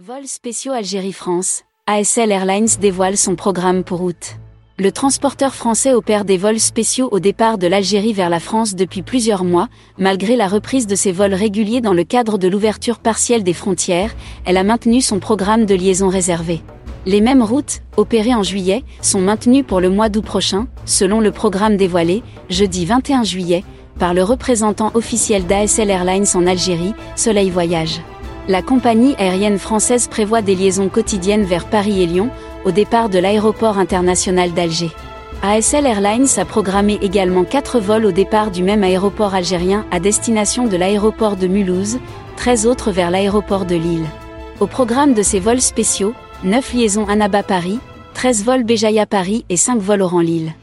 Vols spéciaux Algérie-France, ASL Airlines dévoile son programme pour août. Le transporteur français opère des vols spéciaux au départ de l'Algérie vers la France depuis plusieurs mois, malgré la reprise de ses vols réguliers dans le cadre de l'ouverture partielle des frontières, elle a maintenu son programme de liaison réservé. Les mêmes routes, opérées en juillet, sont maintenues pour le mois d'août prochain, selon le programme dévoilé, jeudi 21 juillet, par le représentant officiel d'ASL Airlines en Algérie, Soleil Voyage la compagnie aérienne française prévoit des liaisons quotidiennes vers Paris et Lyon, au départ de l'aéroport international d'Alger. ASL Airlines a programmé également 4 vols au départ du même aéroport algérien à destination de l'aéroport de Mulhouse, 13 autres vers l'aéroport de Lille. Au programme de ces vols spéciaux, 9 liaisons Annaba Paris, 13 vols Béjaïa Paris et 5 vols Oran Lille.